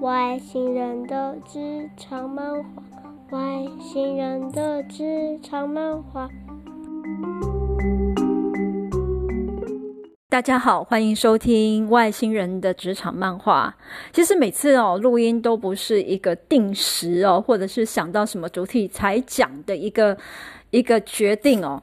外星人的职场漫画，外星人的职场漫画。大家好，欢迎收听《外星人的职场漫画》。其实每次哦录音都不是一个定时哦，或者是想到什么主题才讲的一个一个决定哦，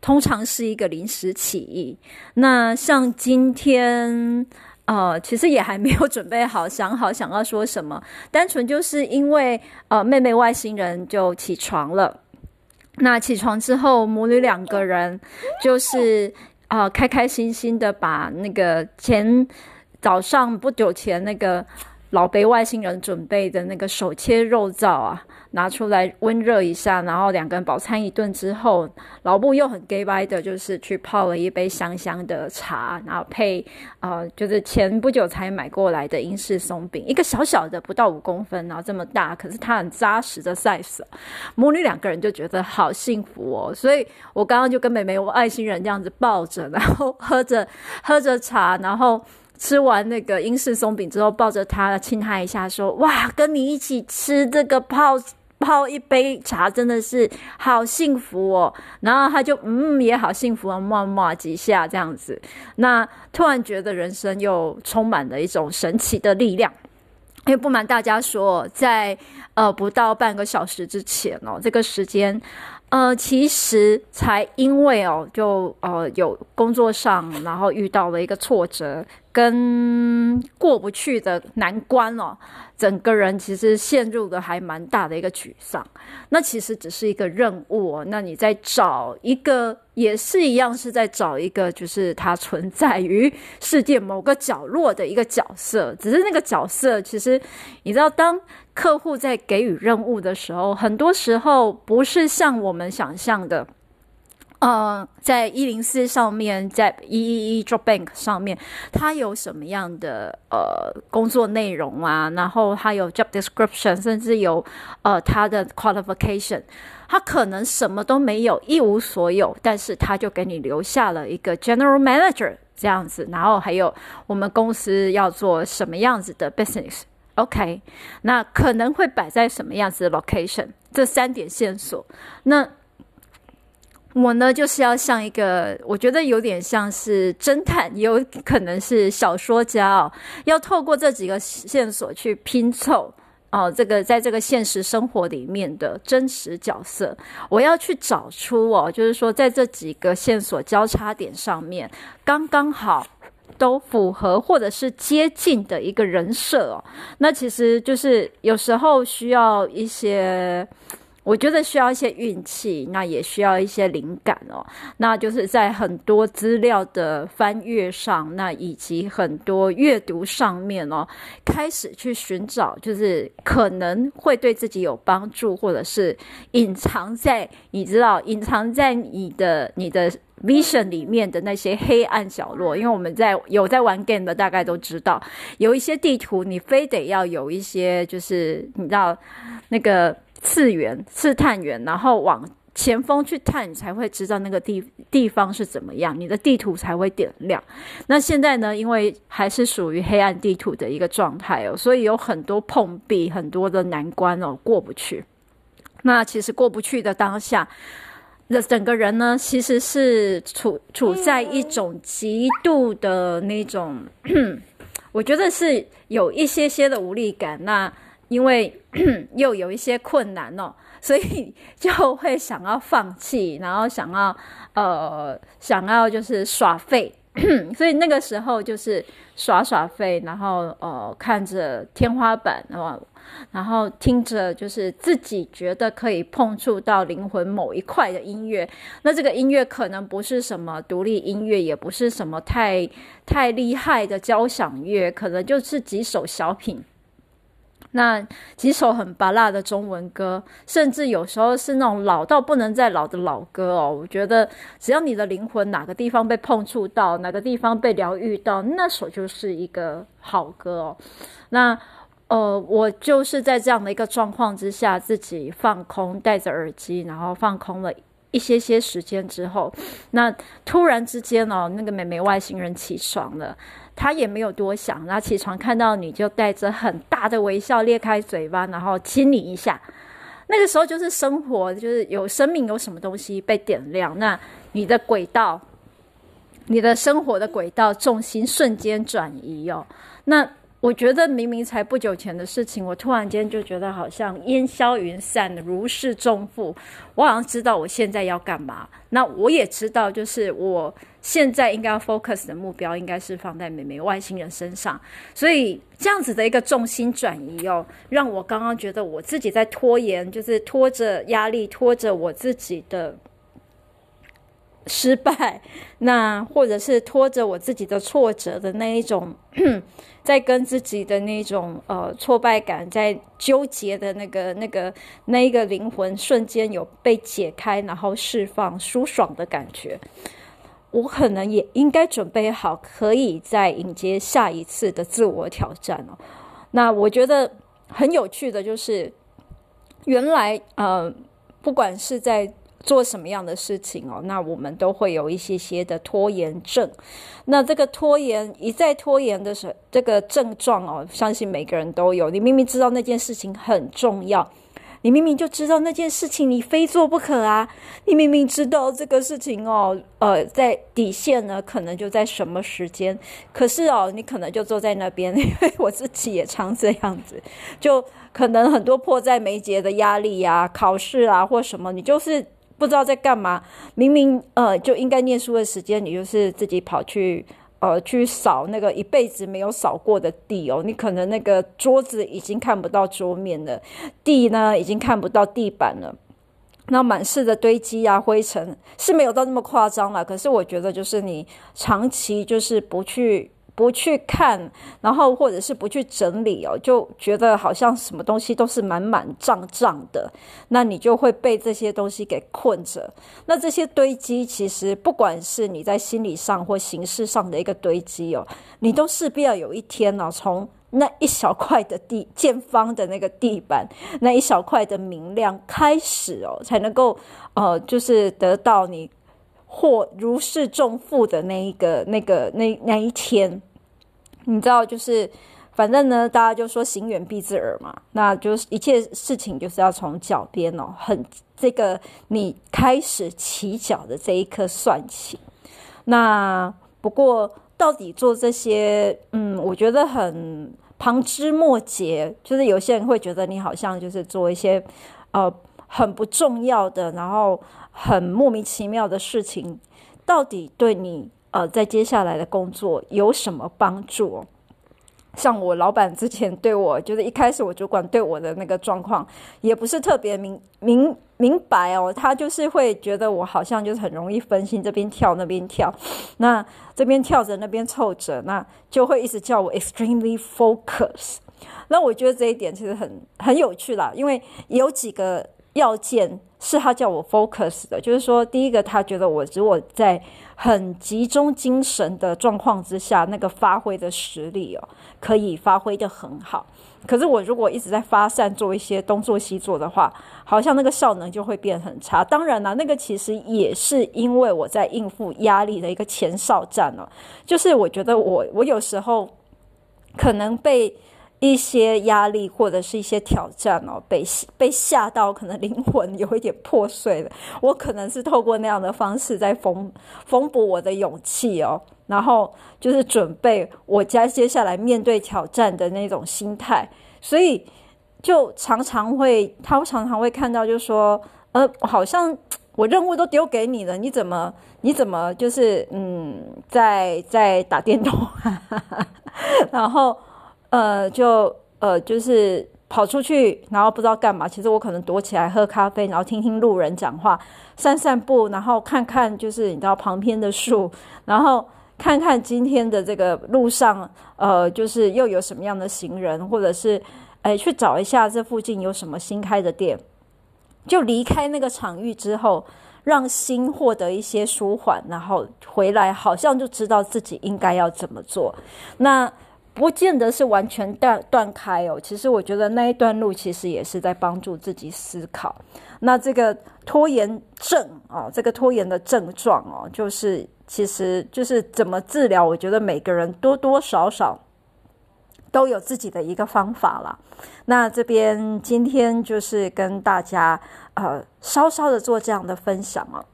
通常是一个临时起意。那像今天呃，其实也还没有准备好，想好想要说什么，单纯就是因为呃妹妹外星人就起床了。那起床之后，母女两个人就是。啊、呃，开开心心的把那个前早上不久前那个老北外星人准备的那个手切肉燥啊拿出来温热一下，然后两个人饱餐一顿之后，老布又很 gay 掰的，就是去泡了一杯香香的茶，然后配呃，就是前不久才买过来的英式松饼，一个小小的不到五公分，然后这么大，可是它很扎实的 size，母女两个人就觉得好幸福哦，所以我刚刚就跟妹妹外星人这样子抱着，然后喝着 喝着茶，然后。吃完那个英式松饼之后，抱着他亲他一下，说：“哇，跟你一起吃这个泡泡一杯茶，真的是好幸福哦。”然后他就嗯，也好幸福啊，摸摸几下这样子。那突然觉得人生又充满了一种神奇的力量。因为不瞒大家说，在呃不到半个小时之前哦，这个时间。呃，其实才因为哦，就呃有工作上，然后遇到了一个挫折跟过不去的难关哦，整个人其实陷入了还蛮大的一个沮丧。那其实只是一个任务哦，那你在找一个，也是一样是在找一个，就是它存在于世界某个角落的一个角色。只是那个角色，其实你知道当。客户在给予任务的时候，很多时候不是像我们想象的，呃，在一零四上面，在一一一 Job Bank 上面，它有什么样的呃工作内容啊？然后还有 Job Description，甚至有呃它的 Qualification，它可能什么都没有，一无所有，但是他就给你留下了一个 General Manager 这样子，然后还有我们公司要做什么样子的 Business。OK，那可能会摆在什么样子的 location？这三点线索。那我呢，就是要像一个，我觉得有点像是侦探，也有可能是小说家哦，要透过这几个线索去拼凑哦，这个在这个现实生活里面的真实角色，我要去找出哦，就是说在这几个线索交叉点上面，刚刚好。都符合或者是接近的一个人设哦，那其实就是有时候需要一些，我觉得需要一些运气，那也需要一些灵感哦。那就是在很多资料的翻阅上，那以及很多阅读上面哦，开始去寻找，就是可能会对自己有帮助，或者是隐藏在你知道，隐藏在你的你的。Vision 里面的那些黑暗角落，因为我们在有在玩 game 的，大概都知道，有一些地图你非得要有一些，就是你知道那个次元、次探员，然后往前锋去探，你才会知道那个地地方是怎么样，你的地图才会点亮。那现在呢，因为还是属于黑暗地图的一个状态哦，所以有很多碰壁，很多的难关哦，过不去。那其实过不去的当下。那整个人呢，其实是处处在一种极度的那种，我觉得是有一些些的无力感。那因为 又有一些困难哦，所以就会想要放弃，然后想要呃，想要就是耍废。所以那个时候就是耍耍废，然后呃看着天花板，然后然后听着就是自己觉得可以碰触到灵魂某一块的音乐。那这个音乐可能不是什么独立音乐，也不是什么太太厉害的交响乐，可能就是几首小品。那几首很拔辣的中文歌，甚至有时候是那种老到不能再老的老歌哦。我觉得只要你的灵魂哪个地方被碰触到，哪个地方被疗愈到，那首就是一个好歌哦。那呃，我就是在这样的一个状况之下，自己放空，戴着耳机，然后放空了一些些时间之后，那突然之间哦，那个美眉外星人起床了。他也没有多想，然后起床看到你就带着很大的微笑裂开嘴巴，然后亲你一下。那个时候就是生活，就是有生命，有什么东西被点亮，那你的轨道，你的生活的轨道重心瞬间转移哦。那我觉得明明才不久前的事情，我突然间就觉得好像烟消云散，如释重负。我好像知道我现在要干嘛。那我也知道，就是我现在应该要 focus 的目标，应该是放在美美外星人身上。所以这样子的一个重心转移哦，让我刚刚觉得我自己在拖延，就是拖着压力，拖着我自己的。失败，那或者是拖着我自己的挫折的那一种，在跟自己的那种呃挫败感在纠结的那个那个那一个灵魂瞬间有被解开，然后释放舒爽的感觉，我可能也应该准备好，可以再迎接下一次的自我挑战哦。那我觉得很有趣的就是，原来呃，不管是在做什么样的事情哦，那我们都会有一些些的拖延症。那这个拖延一再拖延的时候，这个症状哦，相信每个人都有。你明明知道那件事情很重要，你明明就知道那件事情你非做不可啊，你明明知道这个事情哦，呃，在底线呢，可能就在什么时间，可是哦，你可能就坐在那边，因为我自己也常这样子，就可能很多迫在眉睫的压力呀、啊、考试啊或什么，你就是。不知道在干嘛，明明呃就应该念书的时间，你就是自己跑去呃去扫那个一辈子没有扫过的地哦。你可能那个桌子已经看不到桌面了，地呢已经看不到地板了，那满室的堆积啊灰尘是没有到那么夸张了。可是我觉得就是你长期就是不去。不去看，然后或者是不去整理哦，就觉得好像什么东西都是满满胀胀的，那你就会被这些东西给困着。那这些堆积，其实不管是你在心理上或形式上的一个堆积哦，你都势必要有一天呢，从那一小块的地见方的那个地板，那一小块的明亮开始哦，才能够呃，就是得到你。或如释重负的那一个、那个、那那一天，你知道，就是反正呢，大家就说行远必自耳嘛，那就是一切事情就是要从脚边哦，很这个你开始起脚的这一刻算起。那不过到底做这些，嗯，我觉得很旁枝末节，就是有些人会觉得你好像就是做一些呃很不重要的，然后。很莫名其妙的事情，到底对你呃在接下来的工作有什么帮助？像我老板之前对我，就是一开始我主管对我的那个状况，也不是特别明 明明白哦。他就是会觉得我好像就是很容易分心，这边跳那边跳，那这边跳着那边凑着，那就会一直叫我 extremely focus。那我觉得这一点其实很很有趣啦，因为有几个要件。是他叫我 focus 的，就是说，第一个，他觉得我如果在很集中精神的状况之下，那个发挥的实力哦，可以发挥得很好。可是我如果一直在发散做一些东做西做的话，好像那个效能就会变很差。当然了，那个其实也是因为我在应付压力的一个前哨战哦，就是我觉得我我有时候可能被。一些压力或者是一些挑战哦，被被吓到，可能灵魂有一点破碎了。我可能是透过那样的方式在缝缝补我的勇气哦，然后就是准备我家接下来面对挑战的那种心态。所以就常常会，他常常会看到，就说，呃，好像我任务都丢给你了，你怎么你怎么就是嗯，在在打电动，然后。呃，就呃，就是跑出去，然后不知道干嘛。其实我可能躲起来喝咖啡，然后听听路人讲话，散散步，然后看看就是你知道旁边的树，然后看看今天的这个路上，呃，就是又有什么样的行人，或者是哎去找一下这附近有什么新开的店。就离开那个场域之后，让心获得一些舒缓，然后回来好像就知道自己应该要怎么做。那。不见得是完全断断开哦，其实我觉得那一段路其实也是在帮助自己思考。那这个拖延症哦，这个拖延的症状哦，就是其实就是怎么治疗，我觉得每个人多多少少都有自己的一个方法啦。那这边今天就是跟大家呃稍稍的做这样的分享哦。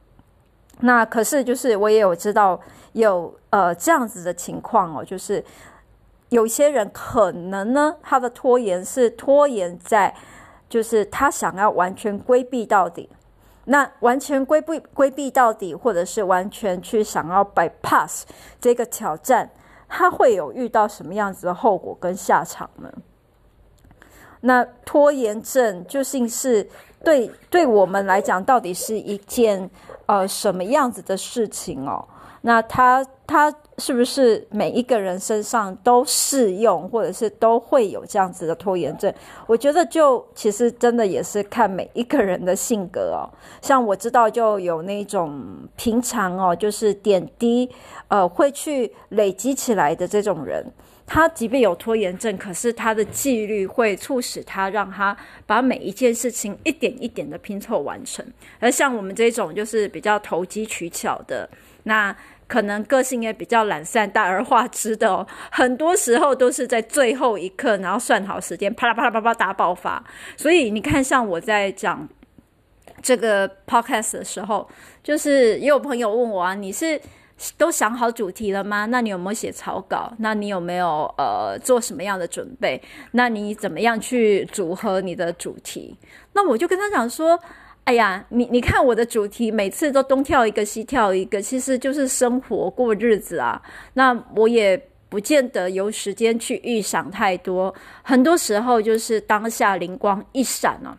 那可是就是我也有知道有呃这样子的情况哦，就是有些人可能呢，他的拖延是拖延在就是他想要完全规避到底。那完全规避规避到底，或者是完全去想要 bypass 这个挑战，他会有遇到什么样子的后果跟下场呢？那拖延症究竟是对对我们来讲，到底是一件呃什么样子的事情哦？那他他是不是每一个人身上都适用，或者是都会有这样子的拖延症？我觉得就其实真的也是看每一个人的性格哦。像我知道就有那种平常哦，就是点滴呃会去累积起来的这种人，他即便有拖延症，可是他的纪律会促使他让他把每一件事情一点一点的拼凑完成。而像我们这种就是比较投机取巧的那。可能个性也比较懒散、大而化之的哦，很多时候都是在最后一刻，然后算好时间，啪啦啪啦啪啪大爆发。所以你看，像我在讲这个 podcast 的时候，就是也有朋友问我啊，你是都想好主题了吗？那你有没有写草稿？那你有没有呃做什么样的准备？那你怎么样去组合你的主题？那我就跟他讲说。哎呀，你你看我的主题，每次都东跳一个西跳一个，其实就是生活过日子啊。那我也不见得有时间去预想太多，很多时候就是当下灵光一闪啊。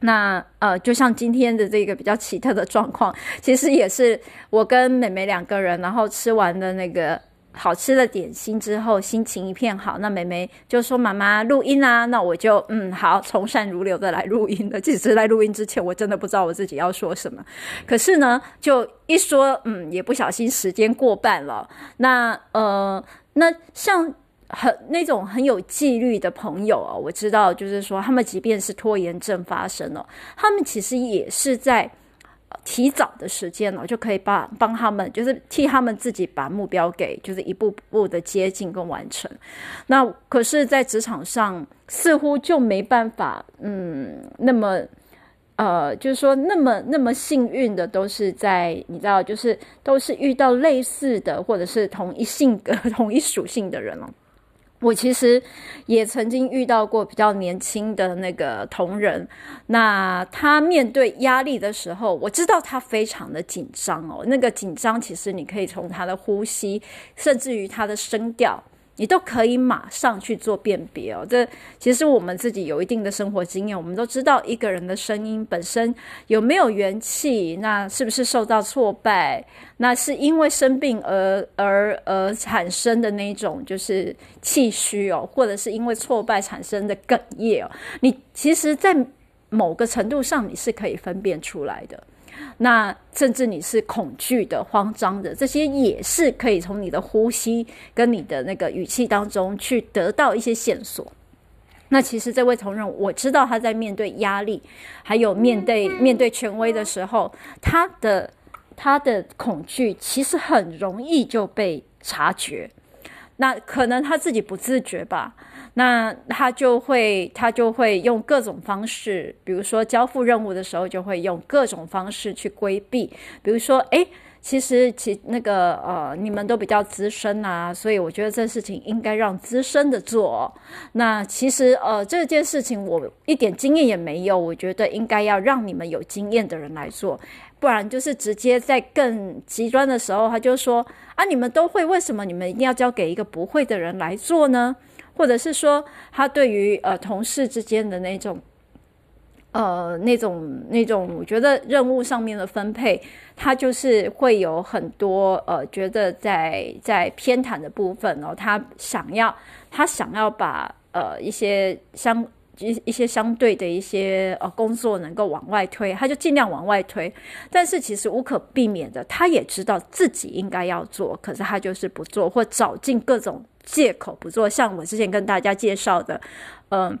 那呃，就像今天的这个比较奇特的状况，其实也是我跟妹妹两个人，然后吃完的那个。好吃的点心之后，心情一片好。那妹妹就说：“妈妈录音啊。”那我就嗯好，从善如流的来录音了。其实，在录音之前，我真的不知道我自己要说什么。可是呢，就一说，嗯，也不小心时间过半了。那呃，那像很那种很有纪律的朋友啊，我知道，就是说他们即便是拖延症发生了，他们其实也是在。提早的时间了，就可以帮帮他们，就是替他们自己把目标给，就是一步步的接近跟完成。那可是，在职场上似乎就没办法，嗯，那么，呃，就是说那么那么幸运的，都是在你知道，就是都是遇到类似的，或者是同一性格、同一属性的人了。我其实也曾经遇到过比较年轻的那个同仁，那他面对压力的时候，我知道他非常的紧张哦。那个紧张，其实你可以从他的呼吸，甚至于他的声调。你都可以马上去做辨别哦。这其实我们自己有一定的生活经验，我们都知道一个人的声音本身有没有元气，那是不是受到挫败，那是因为生病而而而产生的那种就是气虚哦，或者是因为挫败产生的哽咽哦。你其实，在某个程度上，你是可以分辨出来的。那甚至你是恐惧的、慌张的，这些也是可以从你的呼吸跟你的那个语气当中去得到一些线索。那其实这位同仁，我知道他在面对压力，还有面对面对权威的时候，他的他的恐惧其实很容易就被察觉。那可能他自己不自觉吧。那他就会，他就会用各种方式，比如说交付任务的时候，就会用各种方式去规避。比如说，诶，其实其那个呃，你们都比较资深啊，所以我觉得这事情应该让资深的做。那其实呃，这件事情我一点经验也没有，我觉得应该要让你们有经验的人来做，不然就是直接在更极端的时候，他就说啊，你们都会，为什么你们一定要交给一个不会的人来做呢？或者是说，他对于呃同事之间的那种，呃那种那种，我觉得任务上面的分配，他就是会有很多呃觉得在在偏袒的部分哦，他想要他想要把呃一些相一一些相对的一些呃工作能够往外推，他就尽量往外推。但是其实无可避免的，他也知道自己应该要做，可是他就是不做，或找尽各种。借口不做，像我之前跟大家介绍的，嗯、呃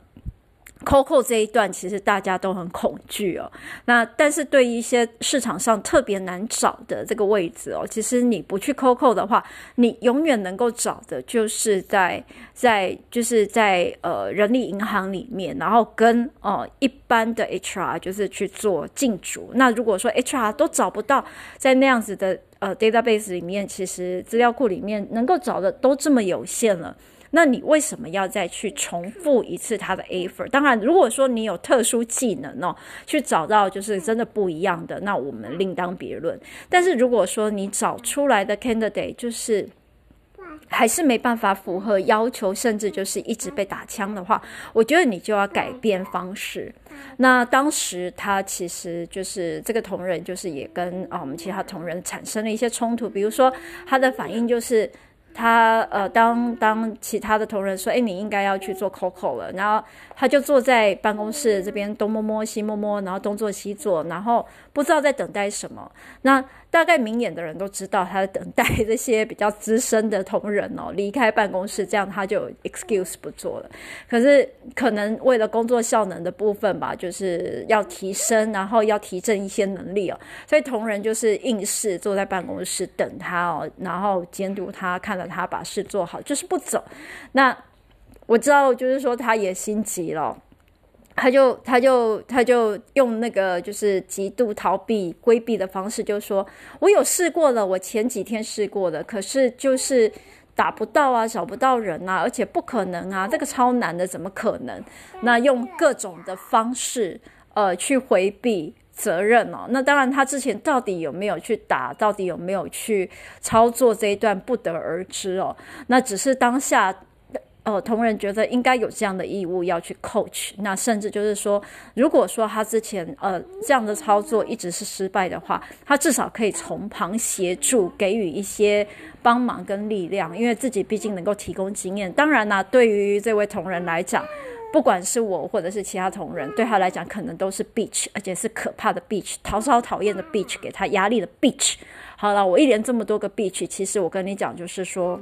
，，COCO 这一段其实大家都很恐惧哦。那但是对于一些市场上特别难找的这个位置哦，其实你不去 COCO 的话，你永远能够找的就是在在就是在呃人力银行里面，然后跟哦、一般的 HR 就是去做竞逐。那如果说 HR 都找不到在那样子的呃 database 里面，其实资料库里面能够找的都这么有限了。那你为什么要再去重复一次他的 Aver？当然，如果说你有特殊技能哦，去找到就是真的不一样的，那我们另当别论。但是如果说你找出来的 candidate 就是还是没办法符合要求，甚至就是一直被打枪的话，我觉得你就要改变方式。那当时他其实就是这个同仁，就是也跟啊我们其他同仁产生了一些冲突，比如说他的反应就是。他呃，当当其他的同仁说：“哎，你应该要去做 COCO 了。”然后他就坐在办公室这边东摸摸西摸摸，然后东做西做，然后不知道在等待什么。那大概明眼的人都知道他在等待这些比较资深的同仁哦 离开办公室，这样他就 excuse 不做了。可是可能为了工作效能的部分吧，就是要提升，然后要提振一些能力哦，所以同仁就是硬是坐在办公室等他哦，然后监督他，看着他把事做好，就是不走。那我知道，就是说他也心急了。他就他就他就用那个就是极度逃避规避的方式，就说：“我有试过了，我前几天试过了，可是就是打不到啊，找不到人啊，而且不可能啊，这个超难的，怎么可能？那用各种的方式呃去回避责任哦。那当然，他之前到底有没有去打，到底有没有去操作这一段不得而知哦。那只是当下。”哦，同仁觉得应该有这样的义务要去 coach，那甚至就是说，如果说他之前呃这样的操作一直是失败的话，他至少可以从旁协助，给予一些帮忙跟力量，因为自己毕竟能够提供经验。当然呢，对于这位同仁来讲，不管是我或者是其他同仁，对他来讲可能都是 bitch，而且是可怕的 bitch，超超讨厌的 bitch，给他压力的 bitch。好了，我一连这么多个 bitch，其实我跟你讲就是说。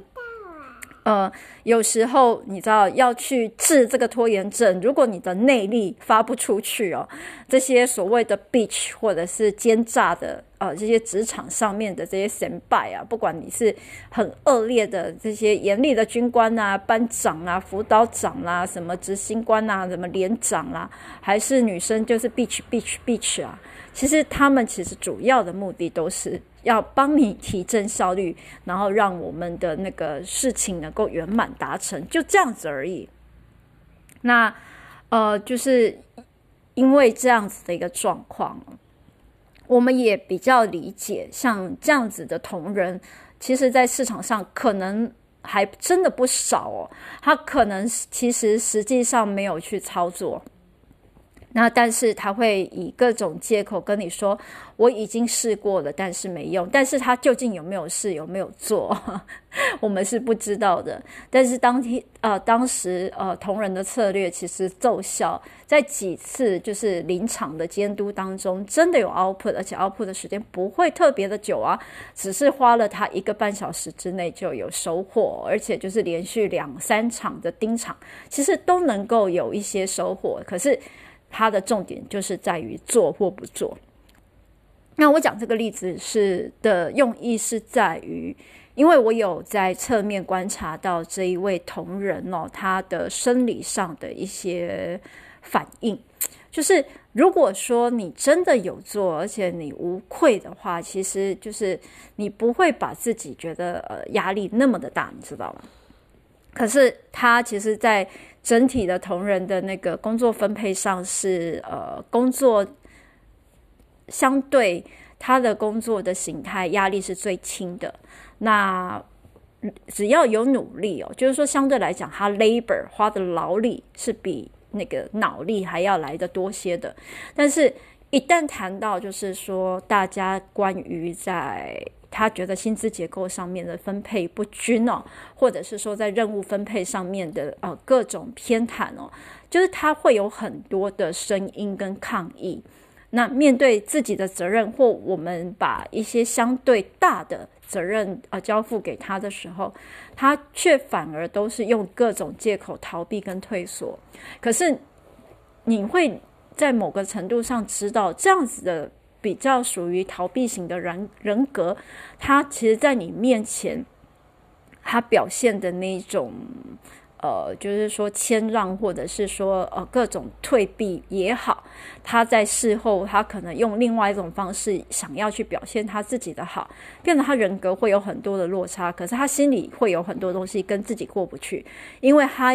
呃，有时候你知道要去治这个拖延症，如果你的内力发不出去哦，这些所谓的 bitch 或者是奸诈的呃，这些职场上面的这些先辈啊，不管你是很恶劣的这些严厉的军官啊、班长啊、辅导长啦、什么执行官啊、什么连长啦、还是女生就是 bitch bitch bitch 啊，其实他们其实主要的目的都是。要帮你提振效率，然后让我们的那个事情能够圆满达成，就这样子而已。那呃，就是因为这样子的一个状况，我们也比较理解，像这样子的同仁，其实在市场上可能还真的不少哦。他可能其实实际上没有去操作。那但是他会以各种借口跟你说，我已经试过了，但是没用。但是他究竟有没有试，有没有做，我们是不知道的。但是当天呃，当时呃，同仁的策略其实奏效，在几次就是临场的监督当中，真的有 output，而且 output 的时间不会特别的久啊，只是花了他一个半小时之内就有收获，而且就是连续两三场的盯场，其实都能够有一些收获。可是。它的重点就是在于做或不做。那我讲这个例子是的用意是在于，因为我有在侧面观察到这一位同仁哦，他的生理上的一些反应，就是如果说你真的有做，而且你无愧的话，其实就是你不会把自己觉得呃压力那么的大，你知道吗？可是他其实，在整体的同仁的那个工作分配上是呃，工作相对他的工作的形态压力是最轻的。那只要有努力哦，就是说相对来讲，他 labor 花的劳力是比那个脑力还要来得多些的。但是，一旦谈到就是说大家关于在他觉得薪资结构上面的分配不均哦，或者是说在任务分配上面的呃各种偏袒哦，就是他会有很多的声音跟抗议。那面对自己的责任，或我们把一些相对大的责任呃交付给他的时候，他却反而都是用各种借口逃避跟退缩。可是你会在某个程度上知道，这样子的比较属于逃避型的人人格，他其实在你面前，他表现的那种。呃，就是说谦让，或者是说呃各种退避也好，他在事后他可能用另外一种方式想要去表现他自己的好，变得他人格会有很多的落差，可是他心里会有很多东西跟自己过不去，因为他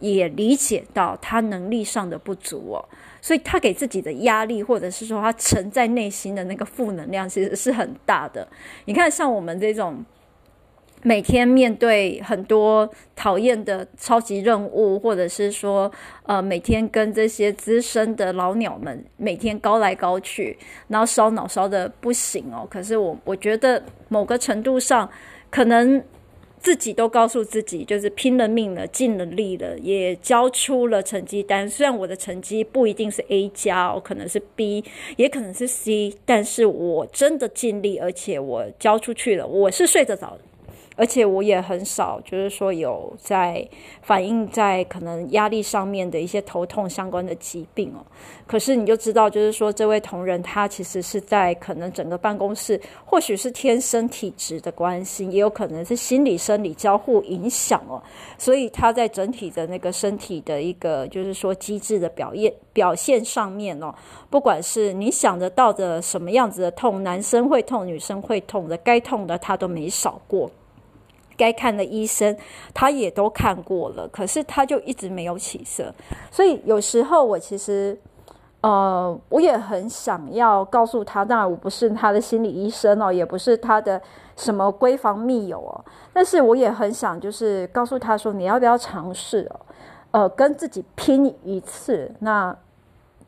也理解到他能力上的不足哦，所以他给自己的压力，或者是说他沉在内心的那个负能量，其实是很大的。你看，像我们这种。每天面对很多讨厌的超级任务，或者是说，呃，每天跟这些资深的老鸟们每天高来高去，然后烧脑烧的不行哦。可是我我觉得某个程度上，可能自己都告诉自己，就是拼了命了，尽了力了，也交出了成绩单。虽然我的成绩不一定是 A 加哦，可能是 B，也可能是 C，但是我真的尽力，而且我交出去了，我是睡得着的。而且我也很少，就是说有在反映在可能压力上面的一些头痛相关的疾病哦。可是你就知道，就是说这位同仁他其实是在可能整个办公室，或许是天生体质的关系，也有可能是心理生理交互影响哦。所以他在整体的那个身体的一个就是说机制的表现表现上面哦，不管是你想得到的什么样子的痛，男生会痛，女生会痛的，该痛的他都没少过。该看的医生，他也都看过了，可是他就一直没有起色。所以有时候我其实，呃，我也很想要告诉他，当然我不是他的心理医生哦，也不是他的什么闺房密友哦，但是我也很想就是告诉他说，你要不要尝试哦，呃，跟自己拼一次那。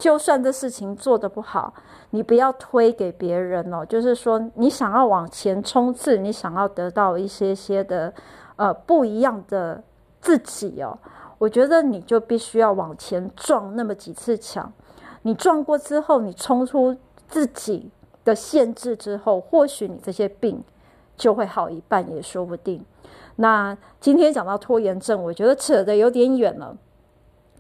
就算这事情做得不好，你不要推给别人哦。就是说，你想要往前冲刺，你想要得到一些些的呃不一样的自己哦。我觉得你就必须要往前撞那么几次墙。你撞过之后，你冲出自己的限制之后，或许你这些病就会好一半也说不定。那今天讲到拖延症，我觉得扯得有点远了。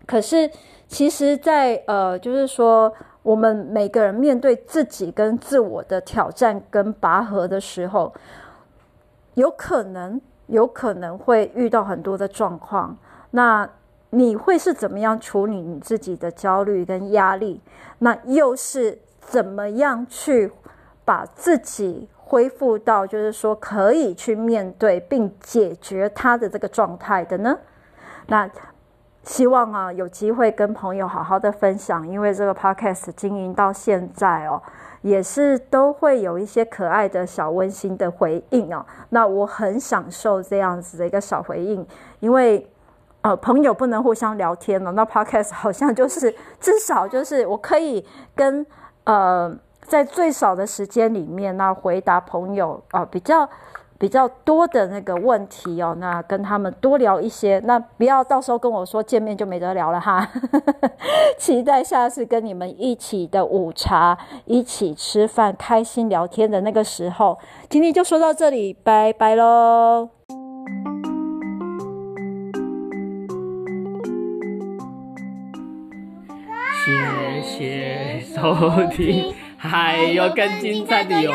可是，其实在，呃，就是说，我们每个人面对自己跟自我的挑战跟拔河的时候，有可能，有可能会遇到很多的状况。那你会是怎么样处理你自己的焦虑跟压力？那又是怎么样去把自己恢复到，就是说可以去面对并解决它的这个状态的呢？那。希望啊，有机会跟朋友好好的分享，因为这个 podcast 经营到现在哦，也是都会有一些可爱的小温馨的回应哦。那我很享受这样子的一个小回应，因为呃，朋友不能互相聊天了，那 podcast 好像就是至少就是我可以跟呃，在最少的时间里面，那回答朋友啊、比较。比较多的那个问题哦，那跟他们多聊一些，那不要到时候跟我说见面就没得聊了哈。期待下次跟你们一起的午茶，一起吃饭，开心聊天的那个时候。今天就说到这里，拜拜喽！谢谢收听，还有更精彩的哟。